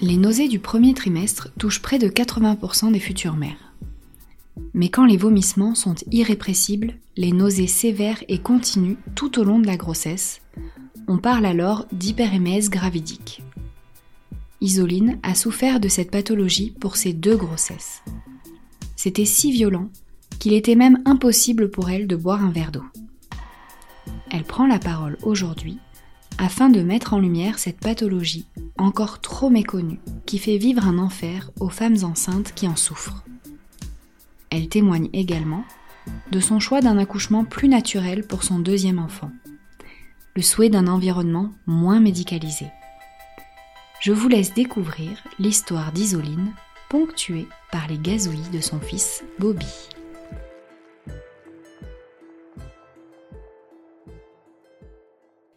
Les nausées du premier trimestre touchent près de 80% des futures mères. Mais quand les vomissements sont irrépressibles, les nausées sévères et continues tout au long de la grossesse, on parle alors d'hyperémèse gravidique. Isoline a souffert de cette pathologie pour ses deux grossesses. C'était si violent qu'il était même impossible pour elle de boire un verre d'eau. Elle prend la parole aujourd'hui afin de mettre en lumière cette pathologie encore trop méconnue qui fait vivre un enfer aux femmes enceintes qui en souffrent. Elle témoigne également de son choix d'un accouchement plus naturel pour son deuxième enfant, le souhait d'un environnement moins médicalisé. Je vous laisse découvrir l'histoire d'Isoline, ponctuée par les gazouillis de son fils Bobby.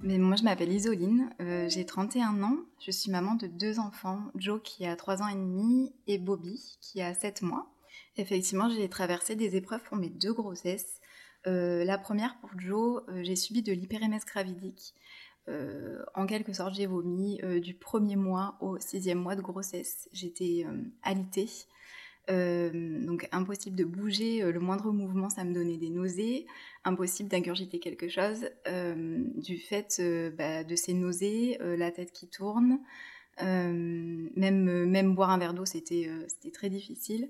Mais moi, je m'appelle Isoline, euh, j'ai 31 ans, je suis maman de deux enfants, Joe qui a 3 ans et demi et Bobby qui a 7 mois. Effectivement, j'ai traversé des épreuves pour mes deux grossesses. Euh, la première pour Joe, euh, j'ai subi de l'hyperémèse gravidique. en quelque sorte, j'ai vomi du premier mois au sixième mois de grossesse. J'étais alitée. Euh, donc impossible de bouger, euh, le moindre mouvement ça me donnait des nausées, impossible d'ingurgiter quelque chose euh, du fait bah, de ces nausées, la tête qui tourne, même, même boire un verre d'eau c'était très difficile.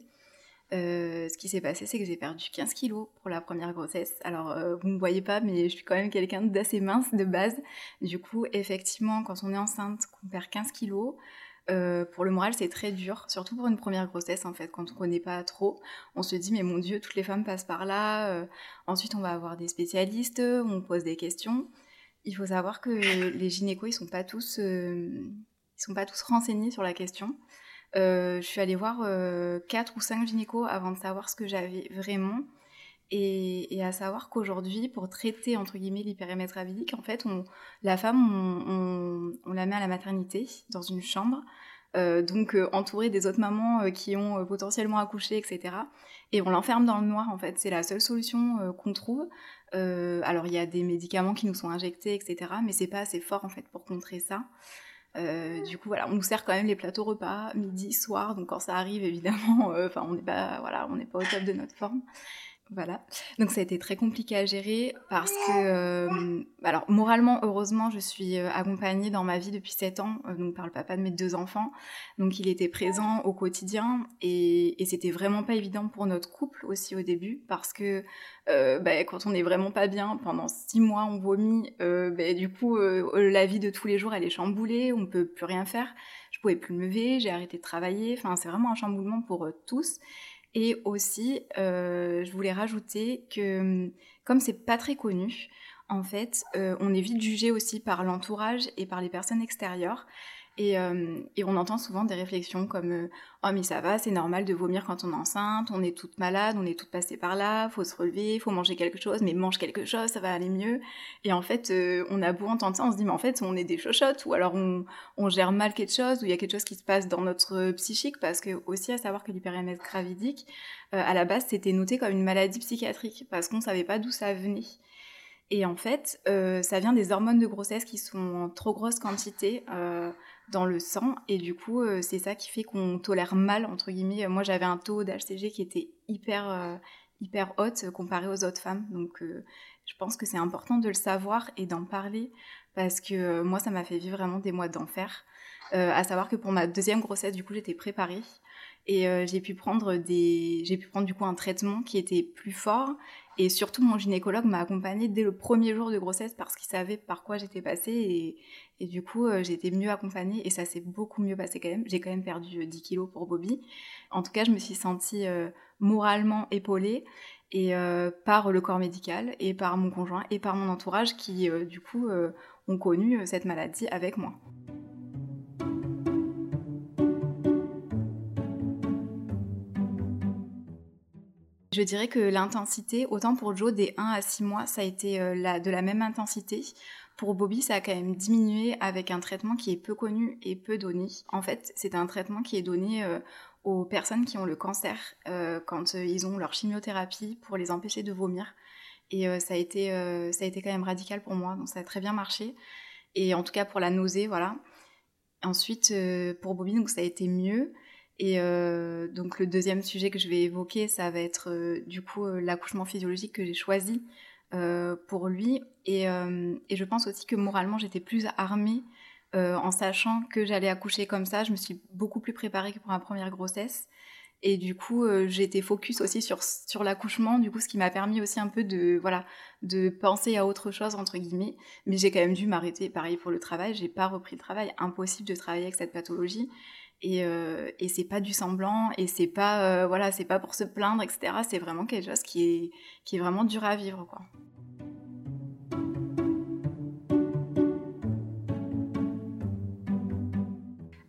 ce qui s'est passé, c'est que j'ai perdu 15 kilos pour la première grossesse. Alors, vous ne me voyez pas, mais je suis quand même quelqu'un d'assez mince de base. Du coup, effectivement, quand on est enceinte, qu'on perd 15 kilos, euh, pour le moral, c'est très dur, surtout pour une première grossesse en fait, quand on connaît pas trop. On se dit mais mon Dieu, toutes les femmes passent par là. Euh, ensuite, on va avoir des spécialistes, on pose des questions. Il faut savoir que les gynécos, ils sont pas tous, euh, sont pas tous renseignés sur la question. je suis allée voir 4 ou 5 gynécos avant de savoir ce que j'avais vraiment. Et, à savoir qu'aujourd'hui, pour traiter entre guillemets l'hyperémètre gravidique, en fait, la femme, on, la met à la maternité dans une chambre, euh, donc euh, entourée des autres mamans euh, qui ont potentiellement accouché, etc. Et on l'enferme dans le noir, en fait. C'est la seule solution qu'on trouve. alors il y a des médicaments qui nous sont injectés, etc. Mais c'est pas assez fort en fait pour contrer ça. du coup, voilà, on nous sert quand même les plateaux repas midi, soir. Donc quand ça arrive, évidemment, enfin, on n'est pas, voilà, on n'est pas au top de notre forme. Voilà. Donc ça a été très compliqué à gérer parce que, euh, alors moralement, heureusement, je suis euh, accompagnée dans ma vie depuis 7 ans, euh, donc par le papa de mes deux enfants. Donc il était présent au quotidien et, et c'était vraiment pas évident pour notre couple aussi au début parce que bah, quand on n'est vraiment pas bien, pendant 6 mois on vomit, bah, du coup la vie de tous les jours elle est chamboulée, on peut plus rien faire. Je pouvais plus me lever, j'ai arrêté de travailler. Enfin c'est vraiment un chamboulement pour tous. Et aussi, euh, je voulais rajouter que hum, comme c'est pas très connu, en fait, euh, on est vite jugé aussi par l'entourage et par les personnes extérieures. Euh, et, on entend souvent des réflexions comme euh, Oh, mais ça va, c'est normal de vomir quand on est enceinte, on est toute malade, on est toute passée par là, faut se relever, faut manger quelque chose, mais mange quelque chose, ça va aller mieux. Et en fait, euh, on a beau entendre ça, on se dit Mais en fait, on est des chochottes, ou alors on, gère mal quelque chose, ou il y a quelque chose qui se passe dans notre psychique, parce que aussi à savoir que l'hyperémèse gravidique, à la base, c'était noté comme une maladie psychiatrique, parce qu'on savait pas d'où ça venait. Et en fait, ça vient des hormones de grossesse qui sont en trop grosse quantité dans le sang. Et du coup, euh, c'est ça qui fait qu'on tolère mal, entre guillemets. Moi, j'avais un taux d'HCG qui était hyper, euh, hyper haute comparé aux autres femmes. Donc, euh, je pense que c'est important de le savoir et d'en parler parce que moi, ça m'a fait vivre vraiment des mois d'enfer. à savoir que pour ma deuxième grossesse, du coup, j'étais préparée. Et j'ai pu prendre des, j'ai pu prendre du coup un traitement qui était plus fort et surtout, mon gynécologue m'a accompagnée dès le premier jour de grossesse parce qu'il savait par quoi j'étais passée. Et, du coup, euh, été mieux accompagnée et ça s'est beaucoup mieux passé quand même. J'ai quand même perdu 10 euh, kilos pour Bobby. En tout cas, je me suis sentie euh, moralement épaulée et par le corps médical et par mon conjoint et par mon entourage qui, du coup, ont connu cette maladie avec moi. Je dirais que l'intensité, autant pour Joe, des 1 à 6 mois, ça a été de la même intensité. Pour Bobby, ça a quand même diminué avec un traitement qui est peu connu et peu donné. En fait, c'est un traitement qui est donné aux personnes qui ont le cancer quand ils ont leur chimiothérapie pour les empêcher de vomir. Et ça, a été, ça a été quand même radical pour moi, donc ça a très bien marché. Et en tout cas pour la nausée, voilà. Ensuite, pour Bobby, donc ça a été mieux. Et euh, donc le deuxième sujet que je vais évoquer, ça va être euh, du coup euh, l'accouchement physiologique que j'ai choisi pour lui. Et, je pense aussi que moralement, j'étais plus armée en sachant que j'allais accoucher comme ça. Je me suis beaucoup plus préparée que pour ma première grossesse. Et du coup, été focus aussi sur, l'accouchement, du coup, ce qui m'a permis aussi un peu de, de penser à autre chose, entre guillemets. Mais j'ai quand même dû m'arrêter, pareil pour le travail. J'ai pas repris le travail. Impossible de travailler avec cette pathologie et, euh, et c'est pas du semblant et c'est pas euh, voilà c'est pas pour se plaindre etc c'est vraiment quelque chose qui est qui est vraiment dur à vivre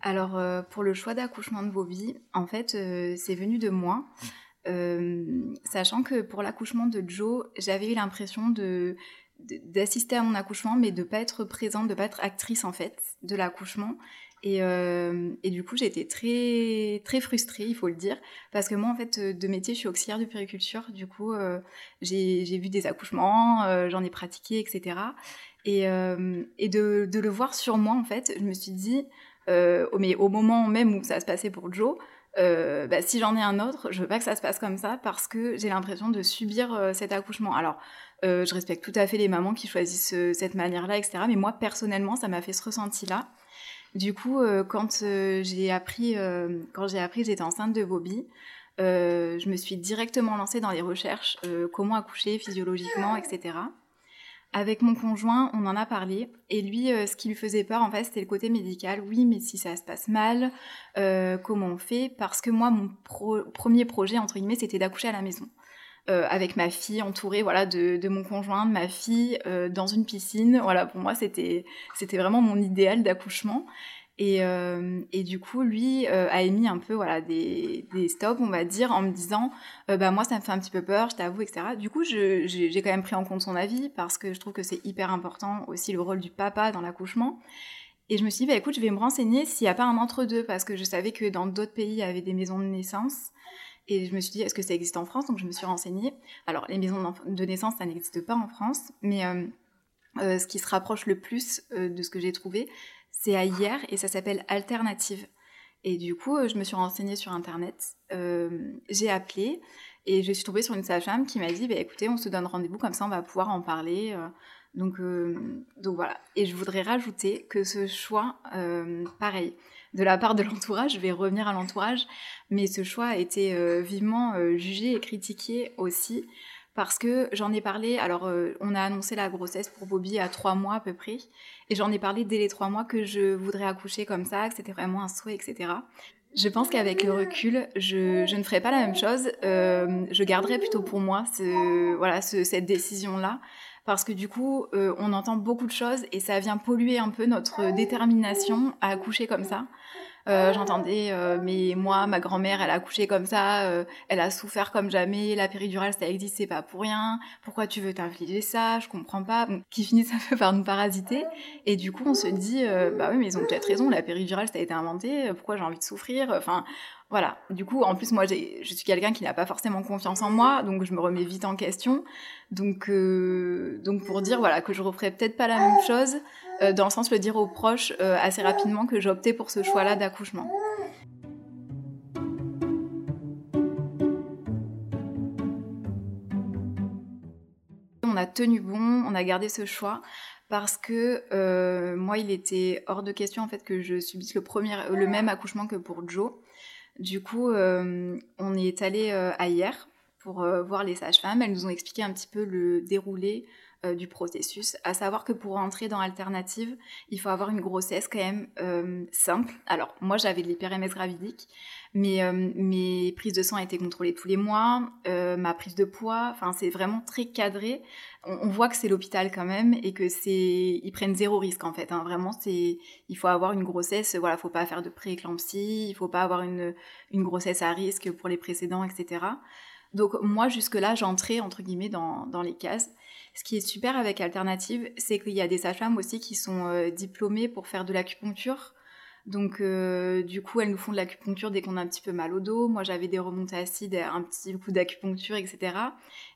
alors euh, pour le choix d'accouchement de Bobby en fait c'est venu de moi. Sachant que pour l'accouchement de Joe j'avais eu l'impression de d'assister à mon accouchement mais de pas être présente de pas être actrice en fait de l'accouchement et, euh, du coup, j'ai été très, très frustrée, il faut le dire, parce que moi, en fait, de métier, je suis auxiliaire de périculture. Du coup, euh, j'ai vu des accouchements, euh, j'en ai pratiqué, etc. Et, euh, et de, de, le voir sur moi, en fait, je me suis dit, euh, mais au moment même où ça se passait pour Joe, bah, si j'en ai un autre, je veux pas que ça se passe comme ça parce que j'ai l'impression de subir cet accouchement. Alors, je respecte tout à fait les mamans qui choisissent cette manière-là, etc. Mais moi, personnellement, ça m'a fait ce ressenti-là. Du coup, euh, quand euh, j'ai appris, euh, quand j'ai appris que j'étais enceinte de Bobby, je me suis directement lancée dans les recherches comment accoucher physiologiquement, etc. Avec mon conjoint, on en a parlé, et lui, ce qui lui faisait peur, en fait, c'était le côté médical. Oui, mais si ça se passe mal, comment on fait? Parce que moi, mon premier projet, entre guillemets, c'était d'accoucher à la maison. Euh, avec ma fille entourée voilà de, de mon conjoint, de ma fille euh, dans une piscine. Voilà, pour moi c'était c'était vraiment mon idéal d'accouchement. Et, euh, et, du coup, lui a émis un peu voilà des, des, stops, on va dire, en me disant bah moi ça me fait un petit peu peur, je t'avoue, etc. Du coup, j'ai quand même pris en compte son avis parce que je trouve que c'est hyper important aussi le rôle du papa dans l'accouchement. Et je me suis dit, bah, écoute, je vais me renseigner s'il n'y a pas un entre-deux, parce que je savais que dans d'autres pays, il y avait des maisons de naissance. Et je me suis dit, est-ce que ça existe en France? Donc je me suis renseignée. Alors, les maisons de naissance, ça n'existe pas en France, mais euh, euh, ce qui se rapproche le plus euh, de ce que j'ai trouvé, c'est à hier et ça s'appelle Alternative. Et du coup, je me suis renseignée sur Internet, j'ai appelé et je suis tombée sur une sage-femme qui m'a dit, bah, écoutez, on se donne rendez-vous, comme ça on va pouvoir en parler. donc, donc voilà. Et je voudrais rajouter que ce choix, pareil, de la part de l'entourage, je vais revenir à l'entourage, mais ce choix a été euh, vivement euh, jugé et critiqué aussi parce que j'en ai parlé, alors euh, on a annoncé la grossesse pour Bobby à trois mois à peu près, et j'en ai parlé dès les trois mois que je voudrais accoucher comme ça, que c'était vraiment un souhait, etc. Je pense qu'avec le recul, je, ne ferai pas la même chose. je garderai plutôt pour moi ce, voilà, cette décision-là parce que du coup, euh, on entend beaucoup de choses et ça vient polluer un peu notre détermination à accoucher comme ça. Euh, J'entendais, euh, mais moi, ma grand-mère, elle a accouché comme ça, elle a souffert comme jamais, la péridurale, ça existe, c'est pas pour rien. Pourquoi tu veux t'infliger ça? Je comprends pas. qui finissent un peu par nous parasiter. Et du coup, on se dit, bah oui, mais ils ont peut-être raison, la péridurale, ça a été inventé, pourquoi j'ai envie de souffrir? Enfin, voilà. Du coup, en plus, moi, je suis quelqu'un qui n'a pas forcément confiance en moi, donc je me remets vite en question. Donc, euh, donc pour dire voilà que je referai peut-être pas la même chose, euh, dans le sens de le dire aux proches euh, assez rapidement que j'ai opté pour ce choix-là d'accouchement. On a tenu bon, on a gardé ce choix parce que moi, il était hors de question en fait que je subisse le premier, le même accouchement que pour Joe. Du coup, euh, on est allé euh, à hier pour euh, voir les sages-femmes. Elles nous ont expliqué un petit peu le déroulé du processus, à savoir que pour entrer dans Alternative, il faut avoir une grossesse quand même simple. Alors, moi, j'avais de l'hyperémèse gravidique, mais mes prises de sang étaient contrôlées tous les mois, ma prise de poids, enfin, c'est vraiment très cadré on, voit que c'est l'hôpital quand même et que c'est ils prennent zéro risque en fait. Hein. Vraiment, c'est il faut avoir une grossesse, voilà, faut pas faire de prééclampsie, il faut pas avoir une, une grossesse à risque pour les précédents, etc. Donc moi, jusque-là, j'entrais, entre guillemets, dans, les cases. Ce qui est super avec Alternative, c'est qu'il y a des sages-femmes aussi qui sont euh, diplômées pour faire de l'acupuncture. Donc, euh, du coup, elles nous font de l'acupuncture dès qu'on a un petit peu mal au dos. Moi, j'avais des remontées acides, un petit coup d'acupuncture, etc.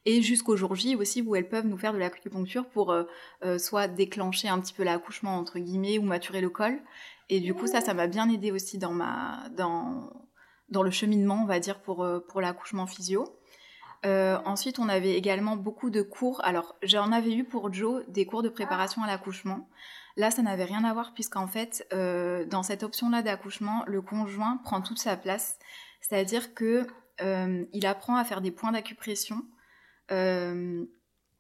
Et jusqu'au jour J aussi, où elles peuvent nous faire de l'acupuncture pour euh, soit déclencher un petit peu l'accouchement, entre guillemets, ou maturer le col. Et du coup, ça, ça m'a bien aidé aussi dans, ma, dans, dans le cheminement, on va dire, pour, pour l'accouchement physio. Ensuite, on avait également beaucoup de cours. Alors, j'en avais eu pour Joe des cours de préparation à l'accouchement. Là, ça n'avait rien à voir puisqu'en fait, euh, dans cette option-là d'accouchement, le conjoint prend toute sa place. C'est-à-dire que euh, il apprend à faire des points d'acupression euh,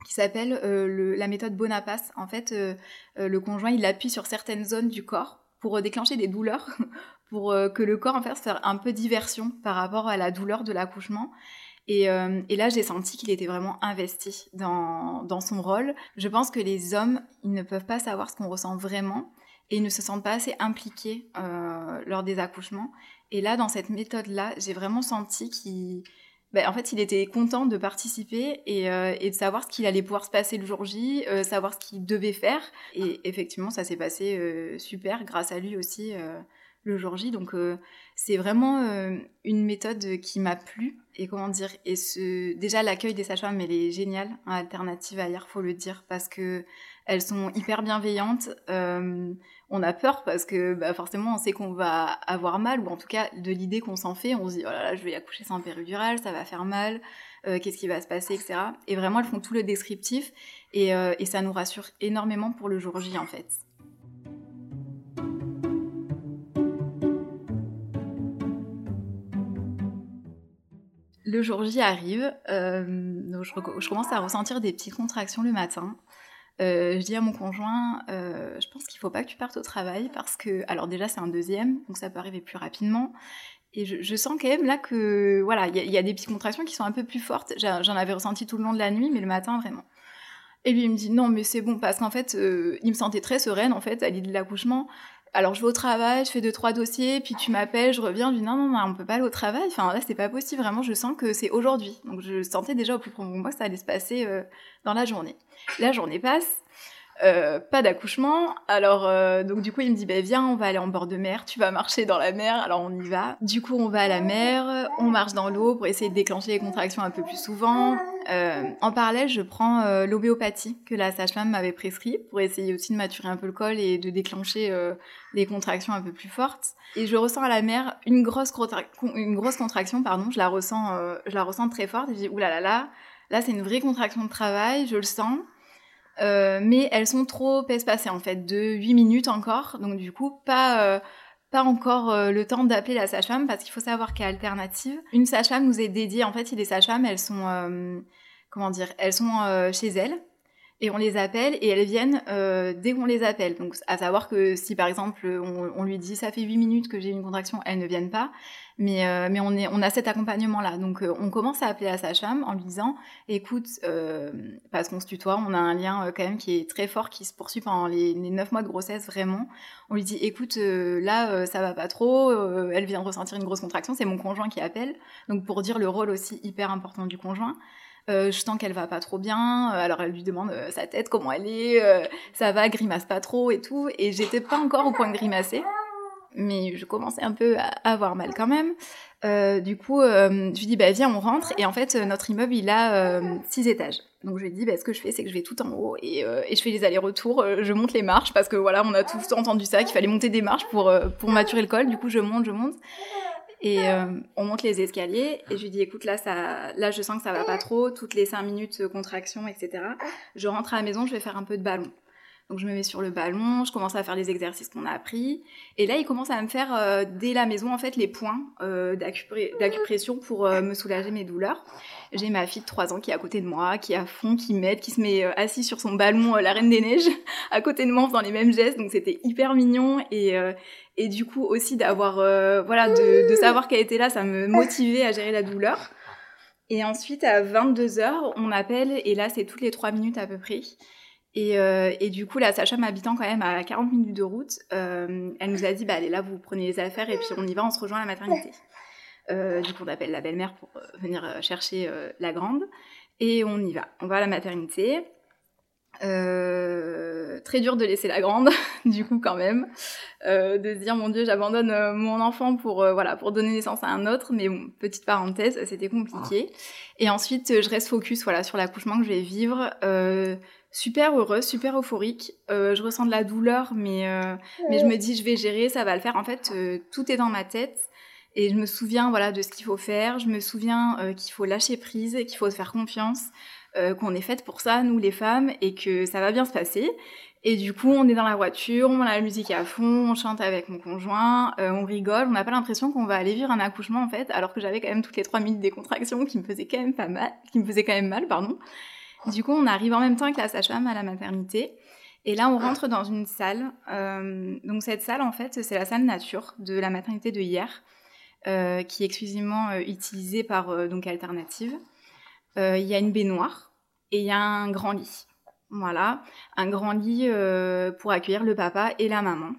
qui s'appellent la méthode Bonaparte. En fait, le conjoint, il appuie sur certaines zones du corps pour déclencher des douleurs, pour que le corps en fait fasse un peu diversion par rapport à la douleur de l'accouchement. Euh, et, là, j'ai senti qu'il était vraiment investi dans, son rôle. Je pense que les hommes, ils ne peuvent pas savoir ce qu'on ressent vraiment et ils ne se sentent pas assez impliqués euh, lors des accouchements. Et là, dans cette méthode-là, j'ai vraiment senti qu'il... Ben, en fait, il était content de participer et, euh, de savoir ce qu'il allait pouvoir se passer le jour J, savoir ce qu'il devait faire. Et effectivement, ça s'est passé super grâce à lui aussi le jour J. Donc euh, c'est vraiment euh, une méthode qui m'a plu. Et comment dire Et ce, déjà l'accueil des sages-femmes, elle est géniale en alternative à hier, faut le dire, parce que elles sont hyper bienveillantes. Euh, on a peur parce que bah, forcément on sait qu'on va avoir mal, ou en tout cas de l'idée qu'on s'en fait, on se dit oh là là, je vais accoucher sans péridurale, ça va faire mal, qu'est-ce qui va se passer, etc. Et vraiment elles font tout le descriptif et ça nous rassure énormément pour le jour J en fait. Le jour J arrive, euh, je, commence à ressentir des petites contractions le matin. Euh, je dis à mon conjoint, euh, je pense qu'il faut pas que tu partes au travail parce que, alors déjà c'est un deuxième, donc ça peut arriver plus rapidement. Et je, sens quand même là que, voilà, il y, a des petites contractions qui sont un peu plus fortes. J'en avais ressenti tout le long de la nuit, mais le matin vraiment. Et lui il me dit non mais c'est bon parce qu'en fait il me sentait très sereine en fait à l'idée de l'accouchement alors je vais au travail, je fais deux trois dossiers, puis tu m'appelles, je reviens, je dis non non non, on peut pas aller au travail. Enfin là c'est pas possible, vraiment je sens que c'est aujourd'hui. Donc je sentais déjà au plus profond de moi que ça allait se passer euh, dans la journée. La journée passe, euh, pas d'accouchement. Alors, euh, donc du coup, il me dit, bah, viens, on va aller en bord de mer, tu vas marcher dans la mer, alors on y va. Du coup, on va à la mer, on marche dans l'eau pour essayer de déclencher les contractions un peu plus souvent. Euh, en parallèle, je prends l'obéopathie que la sage-femme m'avait prescrit pour essayer aussi de maturer un peu le col et de déclencher les contractions un peu plus fortes. Et je ressens à la mer une grosse, contraction, pardon, je la ressens, je la ressens très forte je dis, oulala, là là, là, c'est une vraie contraction de travail, je le sens. Euh, mais elles sont trop espacées en fait, de 8 minutes encore, donc du coup pas, euh, pas encore euh, le temps d'appeler la sage-femme parce qu'il faut savoir qu'à Alternative, une sage-femme nous est dédiée, en fait, les sages-femmes, elles sont, comment dire, elles sont chez elles, et on les appelle et elles viennent dès qu'on les appelle. Donc à savoir que si par exemple on, on lui dit ça fait 8 minutes que j'ai une contraction, elles ne viennent pas. Mais, euh, mais on, est, on a cet accompagnement-là. Donc, euh, on commence à appeler la sage-femme en lui disant, écoute, euh, parce qu'on se tutoie, on a un lien quand même qui est très fort, qui se poursuit pendant les, neuf mois de grossesse, vraiment. On lui dit, écoute, là, ça va pas trop, elle vient de ressentir une grosse contraction, c'est mon conjoint qui appelle. Donc, pour dire le rôle aussi hyper important du conjoint. Je sens qu'elle va pas trop bien, alors elle lui demande sa tête, comment elle est, ça va, grimace pas trop et tout, et j'étais pas encore au point de grimacer mais je commençais un peu à avoir mal quand même. Euh, du coup, euh, je lui dis, bah, viens, on rentre. Et en fait, notre immeuble, il a euh, six étages. Donc, je lui dis, bah, ce que je fais, c'est que je vais tout en haut et, et je fais les allers-retours. je monte les marches parce que voilà, on a tous entendu ça, qu'il fallait monter des marches pour, pour maturer le col. Du coup, je monte, je monte. Et on monte les escaliers. Et je lui dis, écoute, là, ça, là, je sens que ça va pas trop. Toutes les cinq minutes, contraction, etc. Je rentre à la maison, je vais faire un peu de ballon. Donc je me mets sur le ballon, je commence à faire les exercices qu'on a appris. Et là, il commence à me faire euh, dès la maison en fait les points euh, d'acupression pour euh, me soulager mes douleurs. J'ai ma fille de 3 ans qui est à côté de moi, qui est à fond, qui m'aide, qui se met assise sur son ballon, la Reine des Neiges, à côté de moi en faisant les mêmes gestes. Donc c'était hyper mignon et et du coup aussi d'avoir voilà de, de savoir qu'elle était là, ça me motivait à gérer la douleur. Et ensuite à 22 h on m'appelle et là c'est toutes les 3 minutes à peu près. Euh, et, du coup, la sage-femme habitant quand même à 40 minutes de route, euh, elle nous a dit, bah, allez là, vous prenez les affaires et puis on y va, on se rejoint à la maternité. du coup, on appelle la belle-mère pour venir chercher la grande. Et on y va. On va à la maternité. Euh, très dur de laisser la grande, du coup quand même, euh, de se dire mon Dieu j'abandonne euh, mon enfant pour voilà pour donner naissance à un autre, mais bon, petite parenthèse, c'était compliqué. Et ensuite je reste focus voilà sur l'accouchement que je vais vivre, super heureuse, super euphorique. je ressens de la douleur, mais mais je me dis je vais gérer, ça va le faire. En fait tout est dans ma tête. Et je me souviens voilà de ce qu'il faut faire. Je me souviens qu'il faut lâcher prise, qu'il faut se faire confiance. Euh, qu'on est faite pour ça, nous les femmes, et que ça va bien se passer. Et du coup, on est dans la voiture, on met la musique à fond, on chante avec mon conjoint, euh, on rigole, on n'a pas l'impression qu'on va aller vivre un accouchement en fait, alors que j'avais quand même toutes les trois minutes des contractions qui me faisaient quand même pas mal, qui me faisaient quand même mal, pardon. Du coup, on arrive en même temps avec la sage-femme à la maternité. Et là, on rentre dans une salle. Euh, donc cette salle, en fait, c'est la salle nature de la maternité de hier, qui est exclusivement utilisée par donc Alternative. Il y a une baignoire et il y a un grand lit. Voilà, un grand lit euh, pour accueillir le papa et la maman.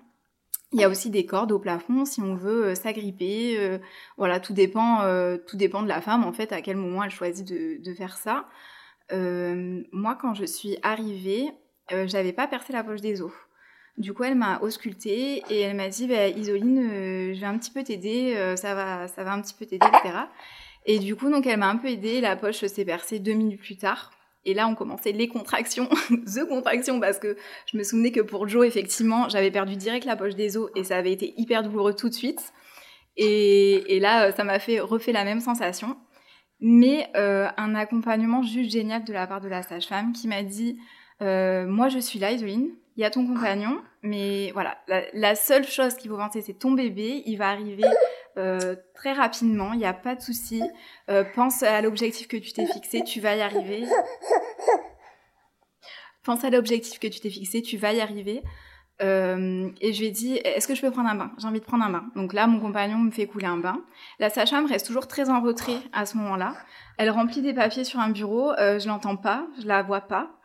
Il y a aussi des cordes au plafond si on veut euh, s'agripper. Euh, voilà, tout dépend, tout dépend de la femme en fait à quel moment elle choisit de, faire ça. moi, quand je suis arrivée, j'avais pas percé la poche des os. Du coup, elle m'a auscultée et elle m'a dit bah, Isoline, je vais un petit peu t'aider, ça va, ça va un petit peu t'aider, etc. Et du coup, donc elle m'a un peu aidée. La poche s'est percée deux minutes plus tard. Et là, on commençait les contractions, the contraction, parce que je me souvenais que pour Joe, effectivement, j'avais perdu direct la poche des os et ça avait été hyper douloureux tout de suite. Et, là, ça m'a fait refait la même sensation. Mais euh, un accompagnement juste génial de la part de la sage-femme qui m'a dit euh, Moi, je suis là, Isoline, il y a ton compagnon, mais voilà, la, seule chose qu'il faut penser, c'est ton bébé, il va arriver euh, très rapidement, il n'y a pas de souci. Euh, pense à l'objectif que tu t'es fixé, tu vas y arriver. Pense à l'objectif que tu t'es fixé, tu vas y arriver. Euh, et je lui ai dit, est-ce que je peux prendre un bain? J'ai envie de prendre un bain. Donc là, mon compagnon me fait couler un bain. La sage-femme reste toujours très en retrait à ce moment-là. Elle remplit des papiers sur un bureau. Euh, je l'entends pas, je la vois pas.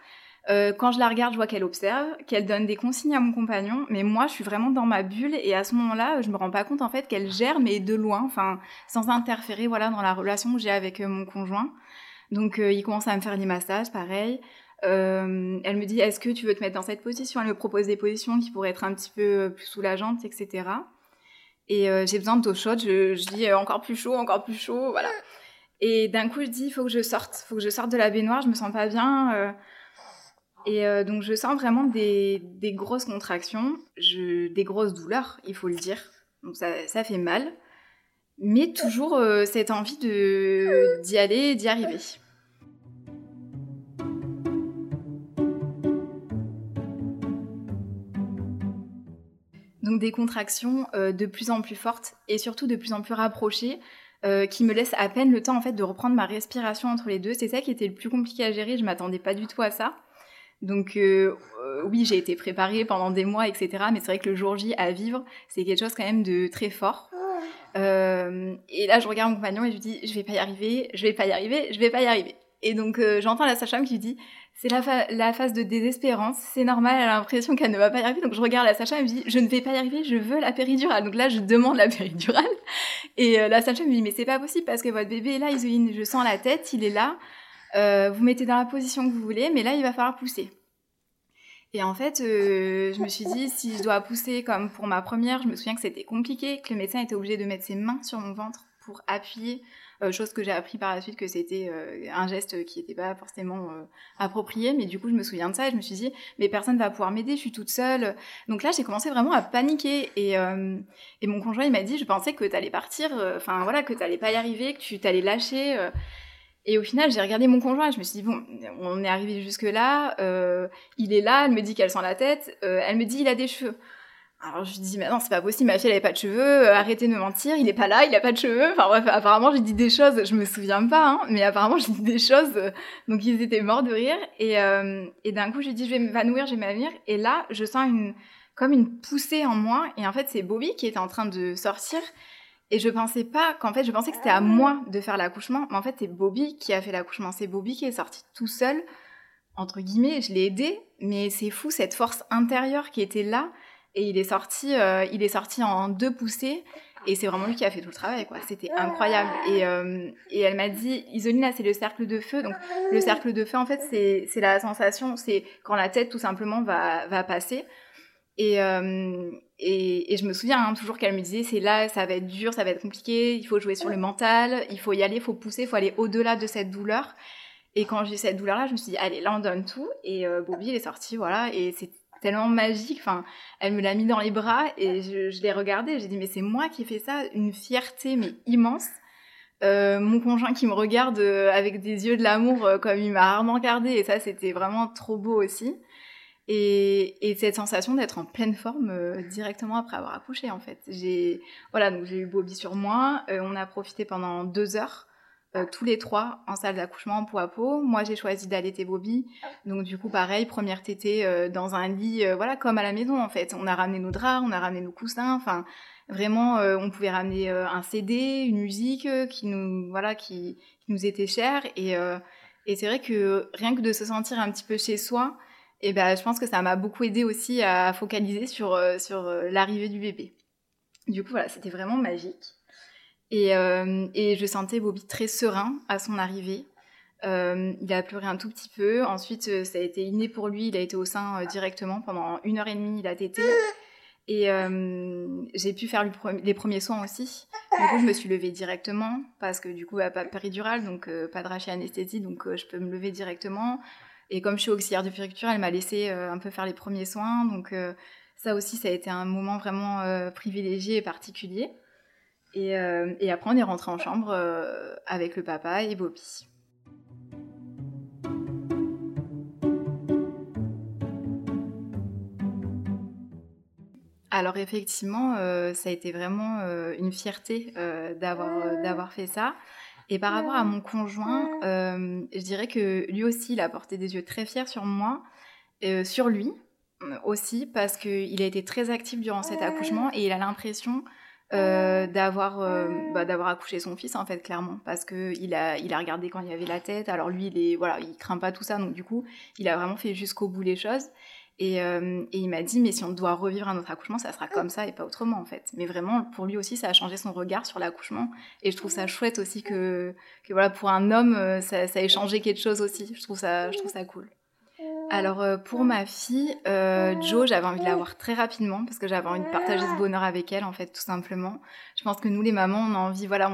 Euh, quand je la regarde, je vois qu'elle observe, qu'elle donne des consignes à mon compagnon, mais moi, je suis vraiment dans ma bulle et à ce moment-là, je me rends pas compte en fait qu'elle gère, mais de loin, enfin, sans interférer, voilà, dans la relation que j'ai avec euh, mon conjoint. Donc, euh, il commence à me faire des massages, pareil. elle me dit, est-ce que tu veux te mettre dans cette position? Elle me propose des positions qui pourraient être un petit peu plus soulageantes, etc. Et j'ai besoin d'eau chaude. Je, je dis encore plus chaud, encore plus chaud, voilà. Et d'un coup, je dis, il faut que je sorte, faut que je sorte de la baignoire. Je me sens pas bien. Et euh, donc je sens vraiment des, grosses contractions, des grosses douleurs, il faut le dire. Donc ça, fait mal, mais toujours euh, cette envie d'y aller, d'y arriver. Donc des contractions euh, de plus en plus fortes et surtout de plus en plus rapprochées, qui me laissent à peine le temps en fait de reprendre ma respiration entre les deux. C'est ça qui était le plus compliqué à gérer. Je m'attendais pas du tout à ça. Donc euh, euh, oui, j'ai été préparée pendant des mois, etc. Mais c'est vrai que le jour J à vivre, c'est quelque chose quand même de très fort. Euh, et là, je regarde mon compagnon et je lui dis, je vais pas y arriver, je vais pas y arriver, je vais pas y arriver. Et donc j'entends la sage-femme qui dit, c'est la, la, phase de désespérance, c'est normal, elle a l'impression qu'elle ne va pas y arriver. Donc je regarde la sage-femme et je me dis, je ne vais pas y arriver, je veux la péridurale. Donc là, je demande la péridurale. Et la sage-femme me dit, mais c'est pas possible parce que votre bébé est là, Isoline, je sens la tête, il est là. Euh, vous mettez dans la position que vous voulez, mais là, il va falloir pousser. Et en fait, euh, je me suis dit, si je dois pousser comme pour ma première, je me souviens que c'était compliqué, que le médecin était obligé de mettre ses mains sur mon ventre pour appuyer, euh, chose que j'ai appris par la suite que c'était un geste qui n'était pas forcément approprié, mais du coup, je me souviens de ça et je me suis dit, mais personne ne va pouvoir m'aider, je suis toute seule. Donc là, j'ai commencé vraiment à paniquer et, et mon conjoint, il m'a dit, je pensais que tu allais partir, enfin voilà, que tu n'allais pas y arriver, que tu t'allais lâcher. Et au final, j'ai regardé mon conjoint je me suis dit, bon, on est arrivé jusque-là, euh, il est là, elle me dit qu'elle sent la tête, euh, elle me dit il a des cheveux. Alors je lui dis, mais non, c'est pas possible, ma fille, elle avait pas de cheveux, euh, arrêtez de me mentir, il est pas là, il a pas de cheveux. Enfin bref, apparemment, j'ai dit des choses, je me souviens pas, hein, mais apparemment, j'ai dit des choses, donc ils étaient morts de rire. Et, et d'un coup, je lui dis, je vais m'évanouir, je vais m'évanouir. Et là, je sens une, comme une poussée en moi, et en fait, c'est Bobby qui était en train de sortir. Et je pensais pas qu'en fait, je pensais que c'était à moi de faire l'accouchement, mais en fait, c'est Bobby qui a fait l'accouchement. C'est Bobby qui est sorti tout seul, entre guillemets. Je l'ai aidé, mais c'est fou cette force intérieure qui était là. Et il est sorti, euh, il est sorti en deux poussées. Et c'est vraiment lui qui a fait tout le travail, quoi. C'était incroyable. Et, euh, et elle m'a dit, Isolina, c'est le cercle de feu. Donc, le cercle de feu, en fait, c'est la sensation, c'est quand la tête, tout simplement, va, va passer. Et, euh, et, et, je me souviens hein, toujours qu'elle me disait, c'est là, ça va être dur, ça va être compliqué, il faut jouer sur le mental, il faut y aller, il faut pousser, il faut aller au-delà de cette douleur. Et quand j'ai cette douleur-là, je me suis dit, allez, là, on donne tout. Et euh, Bobby, il est sorti, voilà. Et c'est tellement magique. Enfin, elle me l'a mis dans les bras et je, l'ai regardé. J'ai dit, mais c'est moi qui ai fait ça. Une fierté, mais immense. Euh, mon conjoint qui me regarde euh, avec des yeux de l'amour comme il m'a rarement regardé. Et ça, c'était vraiment trop beau aussi. Et, et cette sensation d'être en pleine forme directement après avoir accouché, en fait. J'ai voilà, donc j'ai eu Bobby sur moi. on a profité pendant deux heures. Euh, tous les trois en salle d'accouchement en peau à peau. Moi, j'ai choisi d'allaiter Bobby. Donc, du coup, pareil, première tétée euh, dans un lit, euh, voilà, comme à la maison, en fait. On a ramené nos draps, on a ramené nos coussins. Enfin, vraiment, on pouvait ramener un CD, une musique qui nous, voilà, qui, nous était chère. Et, et c'est vrai que rien que de se sentir un petit peu chez soi, et ben, je pense que ça m'a beaucoup aidé aussi à focaliser sur, sur l'arrivée du bébé. Du coup, voilà, c'était vraiment magique. Euh, et, je sentais Bobby très serein à son arrivée. Euh, il a pleuré un tout petit peu. Ensuite, euh, ça a été inné pour lui. Il a été au sein directement pendant une heure et demie. Il a tété. Et j'ai pu faire les premiers soins aussi. Du coup, je me suis levée directement parce que du coup, pas péridurale, donc pas de rachis anesthésie, donc je peux me lever directement. Et comme je suis auxiliaire de périculture, elle m'a laissé un peu faire les premiers soins. Donc ça aussi, ça a été un moment vraiment privilégié et particulier. Euh, et, après, on est rentré en chambre euh, avec le papa et Bobby. Alors effectivement, euh, ça a été vraiment une fierté d'avoir fait ça. Et par rapport à mon conjoint, je dirais que lui aussi, il a porté des yeux très fiers sur moi, sur lui aussi, parce qu'il a été très actif durant cet accouchement et il a l'impression euh, d'avoir euh, bah, d'avoir accouché son fils en fait clairement. Parce que il a il a regardé quand il y avait la tête. Alors lui il est voilà il craint pas tout ça. Donc du coup il a vraiment fait jusqu'au bout les choses et, euh, et il m'a dit mais si on doit revivre un autre accouchement ça sera comme ça et pas autrement en fait. Mais vraiment pour lui aussi ça a changé son regard sur l'accouchement. Et je trouve ça chouette aussi que que voilà pour un homme ça, ça ait changé quelque chose aussi. Je trouve ça je trouve ça cool alors euh, pour ma fille, euh, Jo, j'avais envie de la voir très rapidement parce que j'avais envie de partager ce bonheur avec elle en fait tout simplement. Je pense que nous les mamans, on a envie, voilà,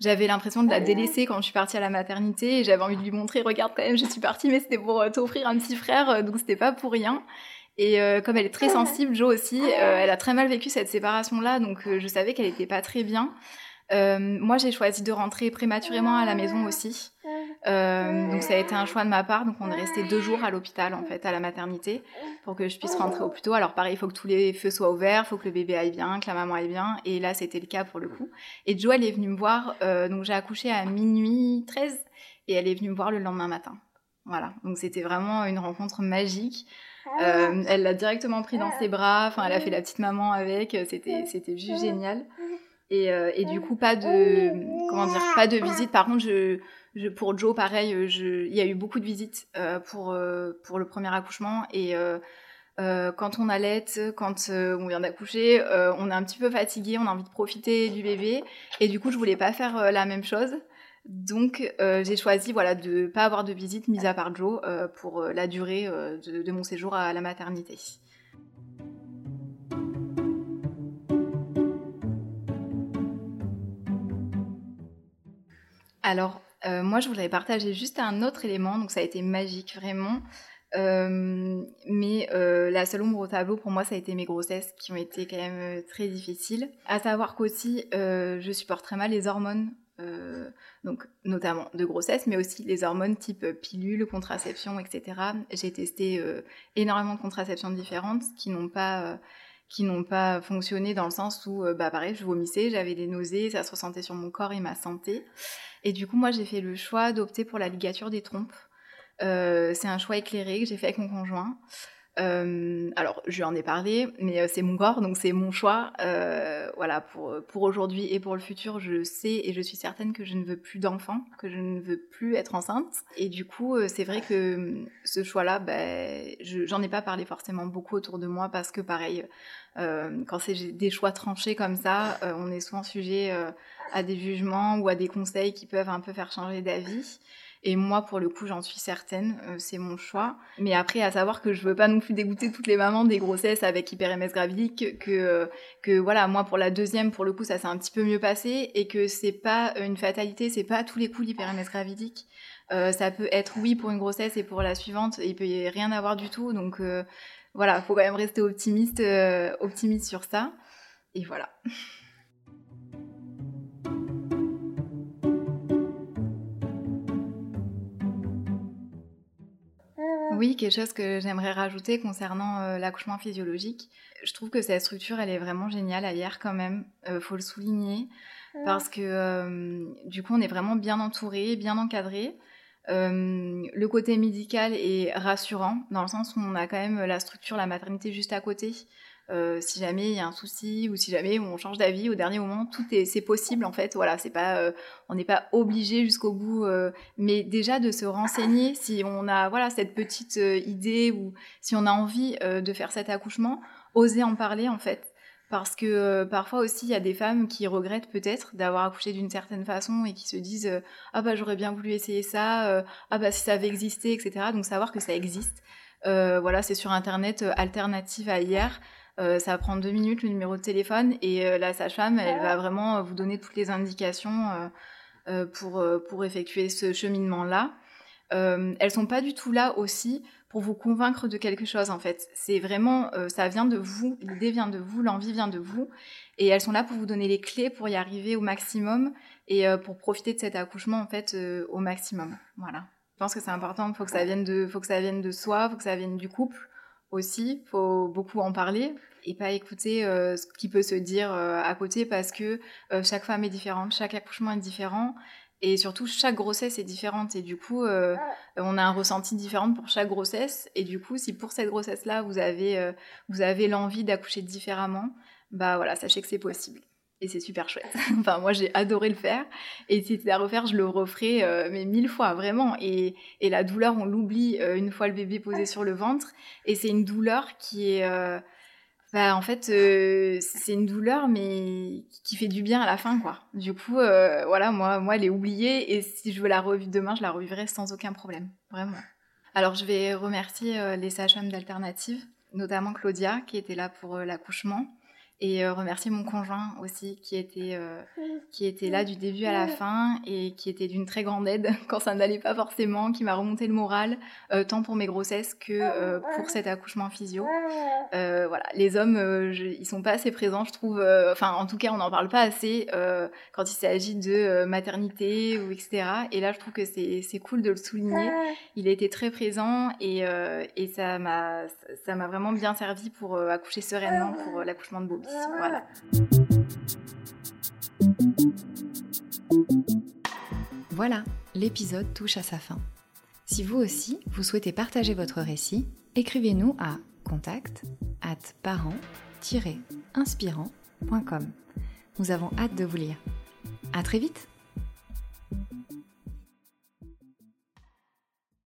j'avais l'impression de la délaisser quand je suis partie à la maternité et j'avais envie de lui montrer, regarde quand même, je suis partie, mais c'était pour euh, t'offrir un petit frère, donc c'était pas pour rien. Et comme elle est très sensible, Jo aussi, elle a très mal vécu cette séparation-là, donc je savais qu'elle était pas très bien. moi, j'ai choisi de rentrer prématurément à la maison aussi. Euh, donc ça a été un choix de ma part. Donc on est resté deux jours à l'hôpital en fait, à la maternité, pour que je puisse rentrer au plus tôt. Alors pareil, il faut que tous les feux soient ouverts, il faut que le bébé aille bien, que la maman aille bien. Et là c'était le cas pour le coup. Et Joël est venue me voir. Euh, donc j'ai accouché à minuit 13 et elle est venue me voir le lendemain matin. Voilà. Donc c'était vraiment une rencontre magique. Euh, elle l'a directement pris dans ses bras. Enfin, elle a fait la petite maman avec. C'était c'était juste génial. Et, et, du coup, pas de comment dire, pas de visite. Par contre, je pour Joe, pareil, euh, il y a eu beaucoup de visites euh, pour, euh, pour le premier accouchement. Et quand on allait, quand on vient d'accoucher, on est un petit peu fatigué, on a envie de profiter du bébé. Et du coup, je voulais pas faire la même chose. Donc, j'ai choisi voilà, de pas avoir de visite, mis à part Joe, pour la durée de, de, mon séjour à la maternité. Alors, euh, moi, je voudrais partager juste un autre élément, donc ça a été magique vraiment. Euh, mais euh, la seule ombre au tableau, pour moi, ça a été mes grossesses qui ont été quand même très difficiles. À savoir qu'aussi, je supporte très mal les hormones, donc notamment de grossesse, mais aussi les hormones type pilule, contraception, etc. J'ai testé énormément de contraceptions différentes qui n'ont pas qui n'ont pas fonctionné dans le sens où, bah pareil, je vomissais, j'avais des nausées, ça se ressentait sur mon corps et ma santé. Et du coup, moi, j'ai fait le choix d'opter pour la ligature des trompes. Euh, c'est un choix éclairé que j'ai fait avec mon conjoint. Euh, alors, je lui en ai parlé, mais euh, c'est mon corps, donc c'est mon choix. Euh, voilà, pour, aujourd'hui et pour le futur, je sais et je suis certaine que je ne veux plus d'enfants, que je ne veux plus être enceinte. Et du coup, c'est vrai que ce choix-là, ben, j'en ai pas parlé forcément beaucoup autour de moi parce que, pareil, quand c'est des choix tranchés comme ça, on est souvent sujet à des jugements ou à des conseils qui peuvent un peu faire changer d'avis. Et moi, pour le coup, j'en suis certaine, euh, c'est mon choix. Mais après, à savoir que je veux pas non plus dégoûter toutes les mamans des grossesses avec hyper-MS gravidique, que, euh, que voilà, moi, pour la deuxième, pour le coup, ça s'est un petit peu mieux passé, et que c'est pas une fatalité, c'est pas tous les coups l'hyper-MS gravidique. Euh, ça peut être oui pour une grossesse et pour la suivante, il peut y rien avoir du tout. Donc euh, voilà, faut quand même rester optimiste, optimiste sur ça. Et voilà. Oui, quelque chose que j'aimerais rajouter concernant euh, l'accouchement physiologique. Je trouve que cette structure, elle est vraiment géniale à hier quand même. Euh, faut le souligner parce que euh, du coup, on est vraiment bien entouré, bien encadré. Le côté médical est rassurant dans le sens où on a quand même la structure, la maternité juste à côté. Euh, si jamais il y a un souci ou si jamais on change d'avis au dernier moment, tout est c'est possible en fait. Voilà, c'est pas euh, on n'est pas obligé jusqu'au bout, euh, mais déjà de se renseigner si on a voilà cette petite idée ou si on a envie de faire cet accouchement, oser en parler en fait. Parce que parfois aussi, il y a des femmes qui regrettent peut-être d'avoir accouché d'une certaine façon et qui se disent Ah bah j'aurais bien voulu essayer ça, ah bah si ça avait existé, etc. Donc savoir que ça existe. voilà, c'est sur internet alternative à hier. Euh, ça va prendre deux minutes le numéro de téléphone et euh, la sage-femme, elle va vraiment vous donner toutes les indications euh, pour, pour effectuer ce cheminement-là. elles sont pas du tout là aussi pour vous convaincre de quelque chose en fait. C'est vraiment, ça vient de vous, l'idée vient de vous, l'envie vient de vous, et elles sont là pour vous donner les clés pour y arriver au maximum et pour profiter de cet accouchement en fait au maximum. Voilà. Je pense que c'est important, faut que ça vienne de, faut que ça vienne de soi, faut que ça vienne du couple aussi. Faut beaucoup en parler et pas écouter euh, ce qui peut se dire euh, à côté parce que euh, chaque femme est différente, chaque accouchement est différent et surtout chaque grossesse est différente et du coup on a un ressenti différent pour chaque grossesse et du coup si pour cette grossesse là vous avez vous avez l'envie d'accoucher différemment bah voilà sachez que c'est possible et c'est super chouette. enfin, moi, j'ai adoré le faire. Et si c'était à refaire, je le referais mais mille fois, vraiment. Et, et la douleur, on l'oublie une fois le bébé posé sur le ventre. Et c'est une douleur qui est, bah, en fait, euh, c'est une douleur, mais qui fait du bien à la fin, quoi. Du coup, euh, voilà, moi, moi, elle est oubliée, et si je veux la revivre demain, je la revivrai sans aucun problème, vraiment. Alors, je vais remercier euh, les sages-femmes d'Alternative, notamment Claudia, qui était là pour l'accouchement, et euh, remercier mon conjoint aussi qui était euh, qui était là du début à la fin et qui était d'une très grande aide quand ça n'allait pas forcément, qui m'a remonté le moral euh, tant pour mes grossesses que pour cet accouchement physio. voilà, les hommes je, ils sont pas assez présents, je trouve. Enfin, en tout cas, on n'en parle pas assez quand il s'agit de maternité ou etc. Et là, je trouve que c'est cool de le souligner. Il a été très présent et et ça m'a ça m'a vraiment bien servi pour accoucher sereinement pour l'accouchement de Bobby. Voilà. Voilà, l'épisode touche à sa fin. Si vous aussi, vous souhaitez partager votre récit, écrivez-nous à contact at parent-inspirant.com. Nous avons hâte de vous lire. À très vite!